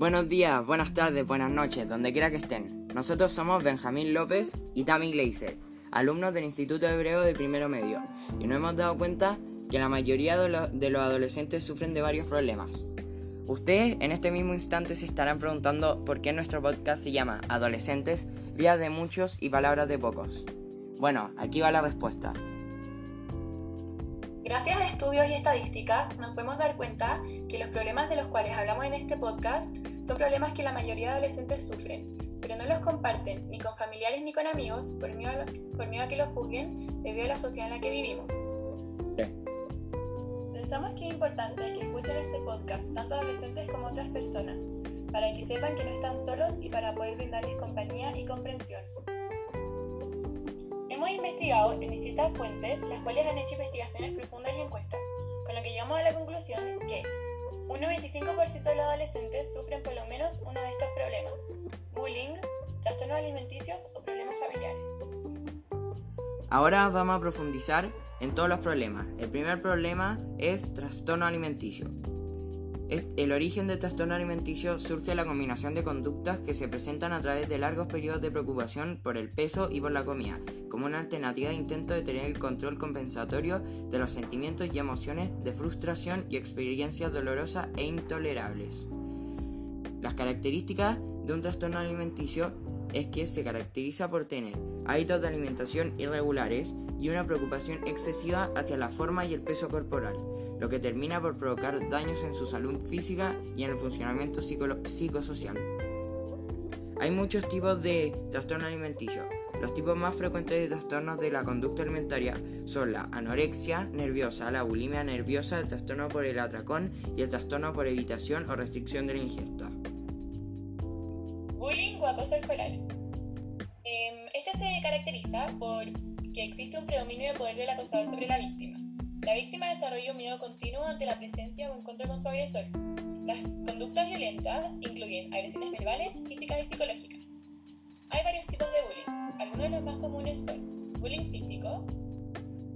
Buenos días, buenas tardes, buenas noches, donde quiera que estén. Nosotros somos Benjamín López y Tammy Gleiser, alumnos del Instituto Hebreo de Primero Medio, y nos hemos dado cuenta que la mayoría de, los adolescentes sufren de varios problemas. Ustedes en este mismo instante se estarán preguntando por qué nuestro podcast se llama Adolescentes, Vías de muchos y palabras de pocos. Bueno, aquí va la respuesta. Gracias a estudios y estadísticas nos podemos dar cuenta que los problemas de los cuales hablamos en este podcast son problemas que la mayoría de adolescentes sufren, pero no los comparten ni con familiares ni con amigos por miedo a, por miedo a que los juzguen debido a la sociedad en la que vivimos. Pensamos que es importante que escuchen este podcast tanto adolescentes como otras personas, para que sepan que no están solos y para poder brindarles compañía y comprensión. Hemos investigado en distintas fuentes, las cuales han hecho investigaciones profundas y encuestas, con lo que llegamos a la conclusión que un 95% de los adolescentes sufren por lo menos uno de estos problemas, bullying, trastornos alimenticios o problemas familiares. Ahora vamos a profundizar en todos los problemas. El primer problema es trastorno alimenticio. El origen del trastorno alimenticio surge de la combinación de conductas que se presentan a través de largos periodos de preocupación por el peso y por la comida, como una alternativa de intento de tener el control compensatorio de los sentimientos y emociones de frustración y experiencias dolorosas e intolerables. Las características de un trastorno alimenticio es que se caracteriza por tener hábitos de alimentación irregulares y una preocupación excesiva hacia la forma y el peso corporal lo que termina por provocar daños en su salud física y en el funcionamiento psicosocial. Hay muchos tipos de trastorno alimenticio. Los tipos más frecuentes de trastornos de la conducta alimentaria son la anorexia nerviosa, la bulimia nerviosa, el trastorno por el atracón y el trastorno por evitación o restricción de la ingesta. Bullying o acoso escolar. Este se caracteriza por que existe un predominio de poder del acosador sobre la víctima. La víctima desarrolla un miedo continuo ante la presencia o encuentro con su agresor. Las conductas violentas incluyen agresiones verbales, físicas y psicológicas. Hay varios tipos de bullying. Algunos de los más comunes son bullying físico,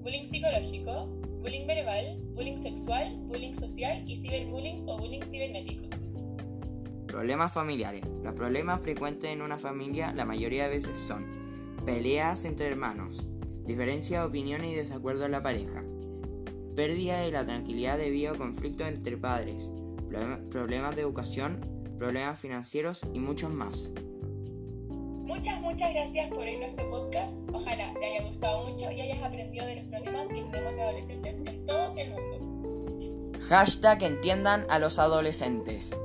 bullying psicológico, bullying verbal, bullying sexual, bullying social y ciberbullying o bullying cibernético. Problemas familiares. Los problemas frecuentes en una familia la mayoría de veces son peleas entre hermanos, diferencia de opinión y desacuerdo en la pareja, pérdida de la tranquilidad debido a conflictos entre padres, problemas de educación, problemas financieros y muchos más. Muchas, muchas gracias por a este podcast. Ojalá te haya gustado mucho y hayas aprendido de los problemas que tenemos de adolescentes en todo el mundo. Hashtag entiendan a los adolescentes.